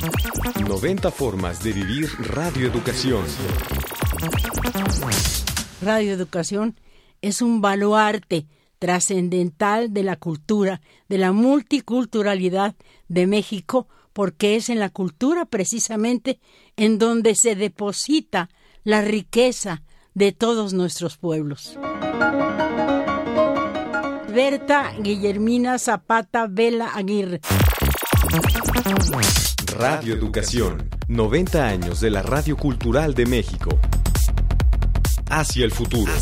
90 formas de vivir radioeducación. Radioeducación es un baluarte trascendental de la cultura, de la multiculturalidad de México, porque es en la cultura precisamente en donde se deposita la riqueza de todos nuestros pueblos. Berta Guillermina Zapata Vela Aguirre. Radio Educación, 90 años de la Radio Cultural de México. Hacia el futuro.